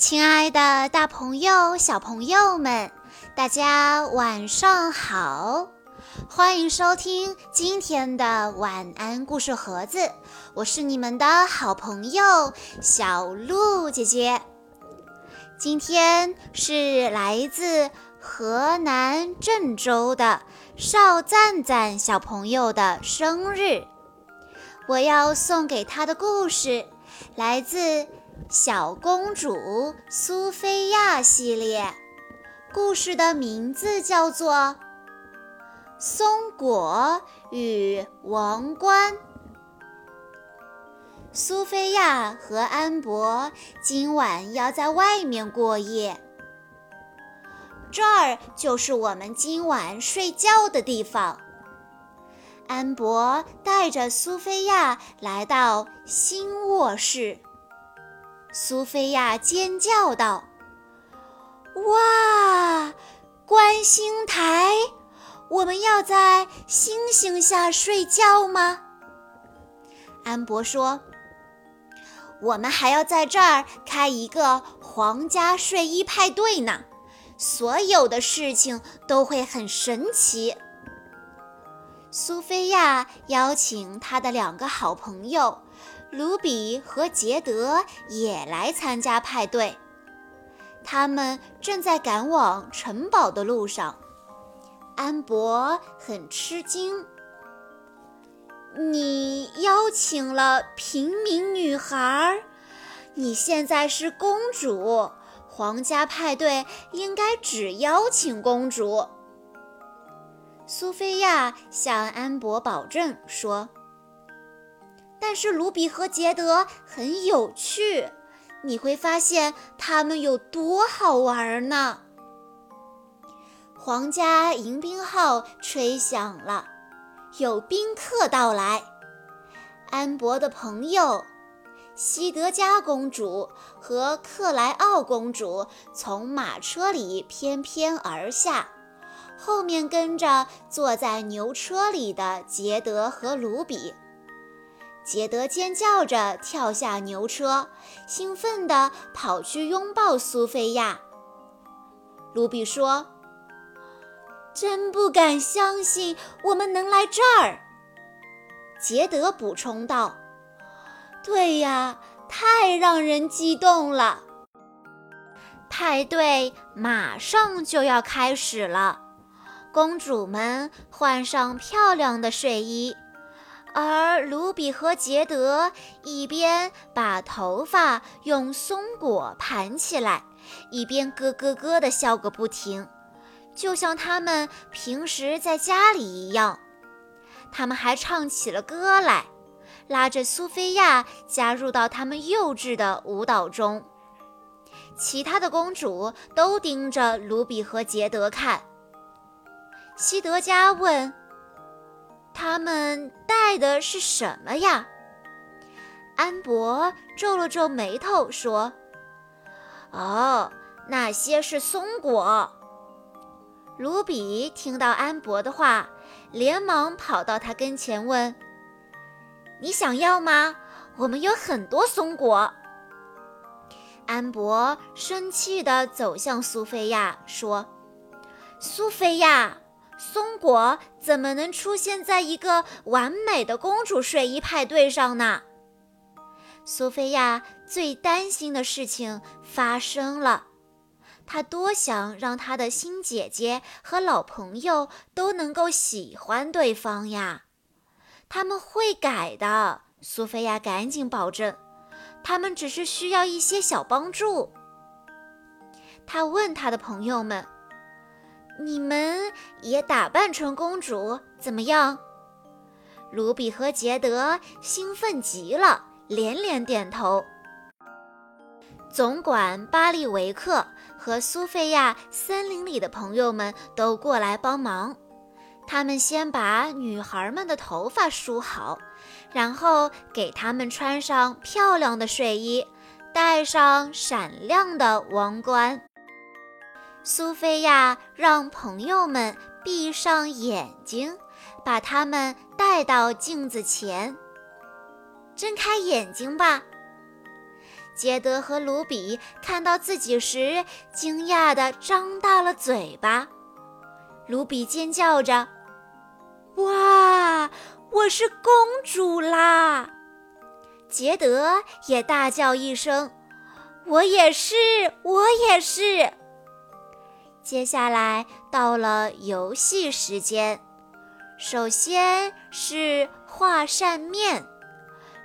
亲爱的，大朋友、小朋友们，大家晚上好！欢迎收听今天的晚安故事盒子，我是你们的好朋友小鹿姐姐。今天是来自河南郑州的邵赞赞小朋友的生日，我要送给他的故事来自。小公主苏菲亚系列故事的名字叫做《松果与王冠》。苏菲亚和安博今晚要在外面过夜，这儿就是我们今晚睡觉的地方。安博带着苏菲亚来到新卧室。苏菲亚尖叫道：“哇，观星台！我们要在星星下睡觉吗？”安博说：“我们还要在这儿开一个皇家睡衣派对呢，所有的事情都会很神奇。”苏菲亚邀请她的两个好朋友。卢比和杰德也来参加派对，他们正在赶往城堡的路上。安博很吃惊：“你邀请了平民女孩，你现在是公主，皇家派对应该只邀请公主。”苏菲亚向安博保证说。但是卢比和杰德很有趣，你会发现他们有多好玩呢。皇家迎宾号吹响了，有宾客到来。安博的朋友西德加公主和克莱奥公主从马车里翩翩而下，后面跟着坐在牛车里的杰德和卢比。杰德尖叫着跳下牛车，兴奋地跑去拥抱苏菲亚。卢比说：“真不敢相信我们能来这儿。”杰德补充道：“对呀，太让人激动了。”派对马上就要开始了，公主们换上漂亮的睡衣。而卢比和杰德一边把头发用松果盘起来，一边咯咯咯地笑个不停，就像他们平时在家里一样。他们还唱起了歌来，拉着苏菲亚加入到他们幼稚的舞蹈中。其他的公主都盯着卢比和杰德看。西德加问。他们带的是什么呀？安博皱了皱眉头说：“哦，那些是松果。”卢比听到安博的话，连忙跑到他跟前问：“你想要吗？我们有很多松果。”安博生气地走向苏菲亚说：“苏菲亚。”松果怎么能出现在一个完美的公主睡衣派对上呢？苏菲亚最担心的事情发生了，她多想让她的新姐姐和老朋友都能够喜欢对方呀！他们会改的，苏菲亚赶紧保证，他们只是需要一些小帮助。她问她的朋友们。你们也打扮成公主怎么样？卢比和杰德兴奋极了，连连点头。总管巴利维克和苏菲亚森林里的朋友们都过来帮忙。他们先把女孩们的头发梳好，然后给她们穿上漂亮的睡衣，戴上闪亮的王冠。苏菲亚让朋友们闭上眼睛，把他们带到镜子前。睁开眼睛吧。杰德和卢比看到自己时，惊讶地张大了嘴巴。卢比尖叫着：“哇，我是公主啦！”杰德也大叫一声：“我也是，我也是！”接下来到了游戏时间，首先是画扇面。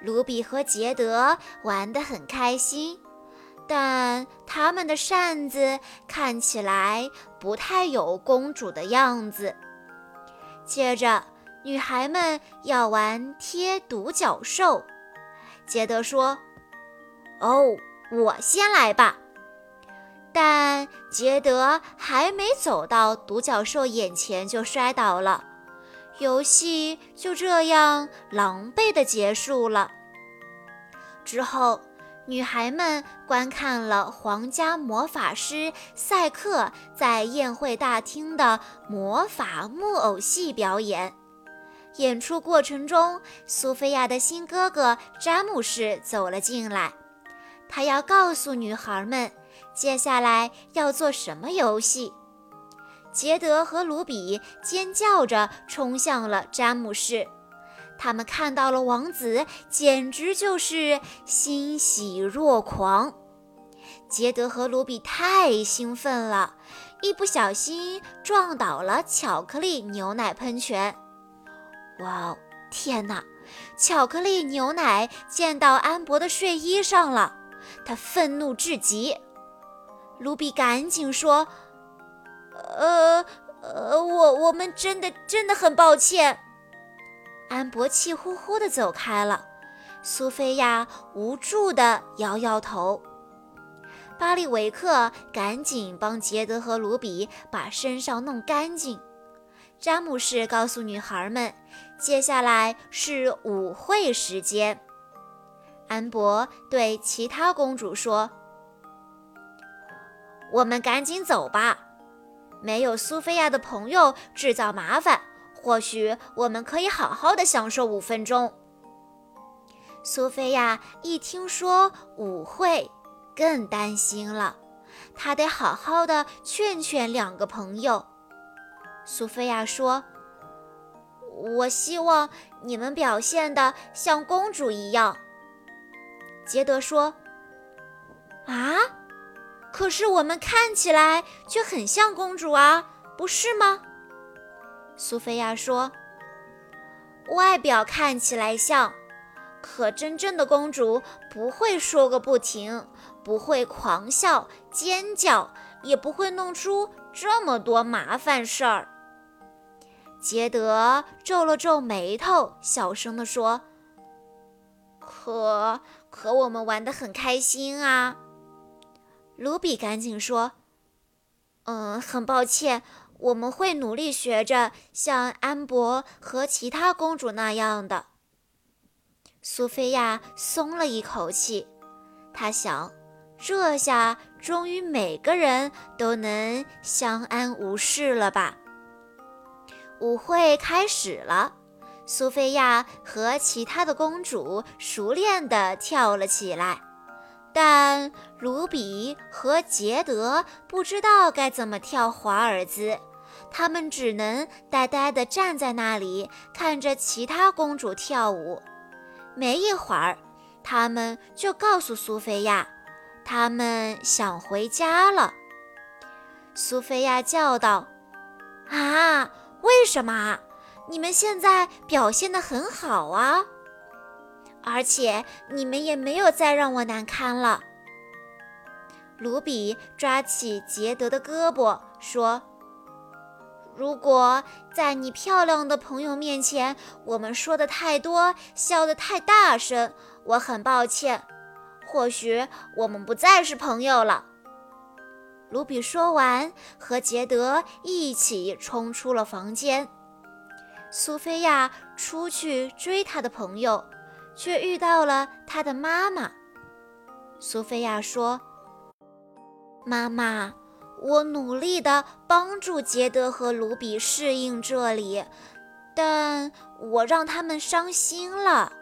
卢比和杰德玩得很开心，但他们的扇子看起来不太有公主的样子。接着，女孩们要玩贴独角兽。杰德说：“哦，我先来吧。”但杰德还没走到独角兽眼前就摔倒了。游戏就这样狼狈地结束了。之后，女孩们观看了皇家魔法师赛克在宴会大厅的魔法木偶戏表演。演出过程中，苏菲亚的新哥哥詹姆士走了进来，他要告诉女孩们接下来要做什么游戏。杰德和卢比尖叫着冲向了詹姆士，他们看到了王子，简直就是欣喜若狂。杰德和卢比太兴奋了，一不小心撞倒了巧克力牛奶喷泉。哇哦，天哪！巧克力牛奶溅到安博的睡衣上了，他愤怒至极。卢比赶紧说。呃呃，我我们真的真的很抱歉。安博气呼呼地走开了，苏菲亚无助地摇摇头。巴里维克赶紧帮杰德和卢比把身上弄干净。詹姆士告诉女孩们，接下来是舞会时间。安博对其他公主说：“我们赶紧走吧。”没有苏菲亚的朋友制造麻烦，或许我们可以好好的享受五分钟。苏菲亚一听说舞会，更担心了，她得好好的劝劝两个朋友。苏菲亚说：“我希望你们表现的像公主一样。”杰德说：“啊？”可是我们看起来却很像公主啊，不是吗？苏菲亚说：“外表看起来像，可真正的公主不会说个不停，不会狂笑、尖叫，也不会弄出这么多麻烦事儿。”杰德皱了皱眉头，小声地说：“可可，我们玩得很开心啊。”卢比赶紧说：“嗯，很抱歉，我们会努力学着像安博和其他公主那样的。”苏菲亚松了一口气，她想：这下终于每个人都能相安无事了吧？舞会开始了，苏菲亚和其他的公主熟练地跳了起来。但卢比和杰德不知道该怎么跳华尔兹，他们只能呆呆地站在那里看着其他公主跳舞。没一会儿，他们就告诉苏菲亚，他们想回家了。苏菲亚叫道：“啊，为什么？你们现在表现得很好啊！”而且你们也没有再让我难堪了。卢比抓起杰德的胳膊说：“如果在你漂亮的朋友面前，我们说的太多，笑得太大声，我很抱歉。或许我们不再是朋友了。”卢比说完，和杰德一起冲出了房间。苏菲亚出去追她的朋友。却遇到了他的妈妈。苏菲亚说：“妈妈，我努力地帮助杰德和卢比适应这里，但我让他们伤心了。”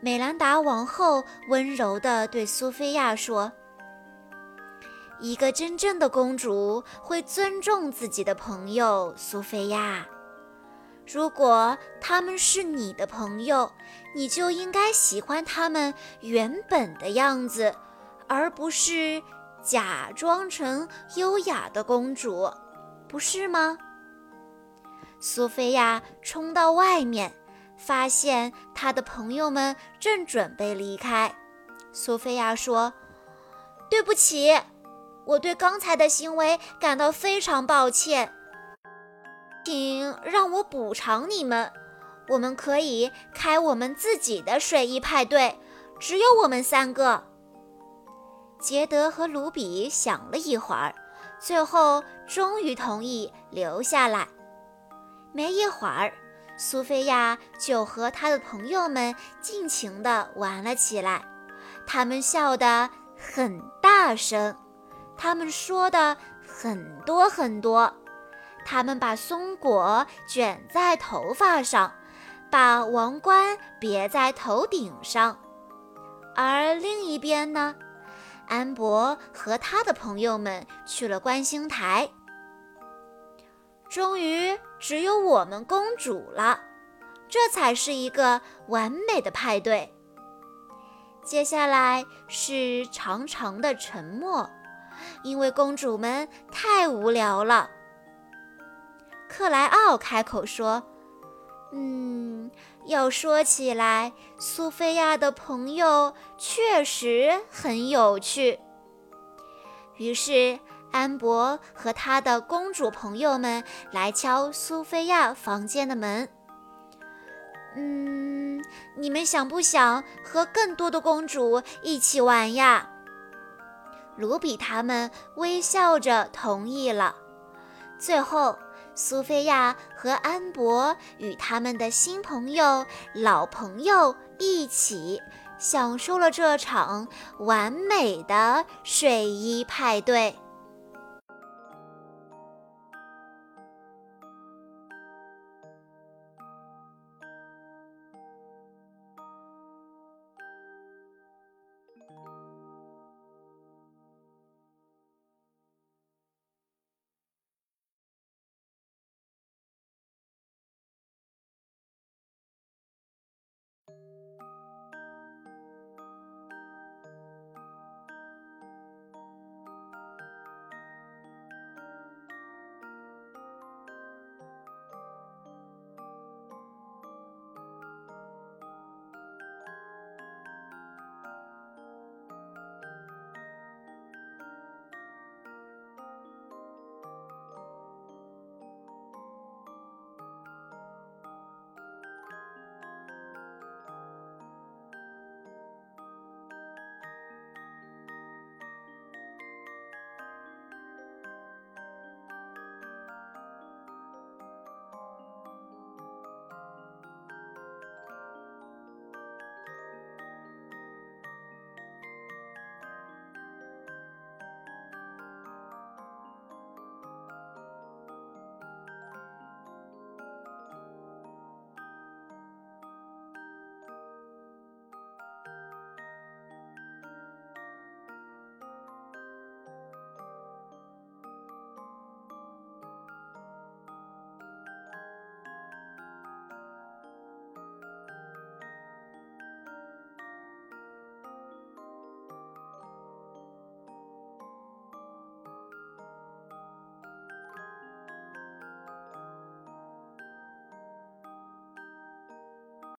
美兰达王后温柔地对苏菲亚说：“一个真正的公主会尊重自己的朋友，苏菲亚。如果他们是你的朋友，你就应该喜欢他们原本的样子，而不是假装成优雅的公主，不是吗？”苏菲亚冲到外面。发现他的朋友们正准备离开，苏菲亚说：“对不起，我对刚才的行为感到非常抱歉，请让我补偿你们。我们可以开我们自己的睡衣派对，只有我们三个。”杰德和卢比想了一会儿，最后终于同意留下来。没一会儿。苏菲亚就和她的朋友们尽情地玩了起来，他们笑得很大声，他们说的很多很多，他们把松果卷在头发上，把王冠别在头顶上，而另一边呢，安博和他的朋友们去了观星台。终于只有我们公主了，这才是一个完美的派对。接下来是长长的沉默，因为公主们太无聊了。克莱奥开口说：“嗯，要说起来，苏菲亚的朋友确实很有趣。”于是。安博和他的公主朋友们来敲苏菲亚房间的门。嗯，你们想不想和更多的公主一起玩呀？卢比他们微笑着同意了。最后，苏菲亚和安博与他们的新朋友、老朋友一起享受了这场完美的睡衣派对。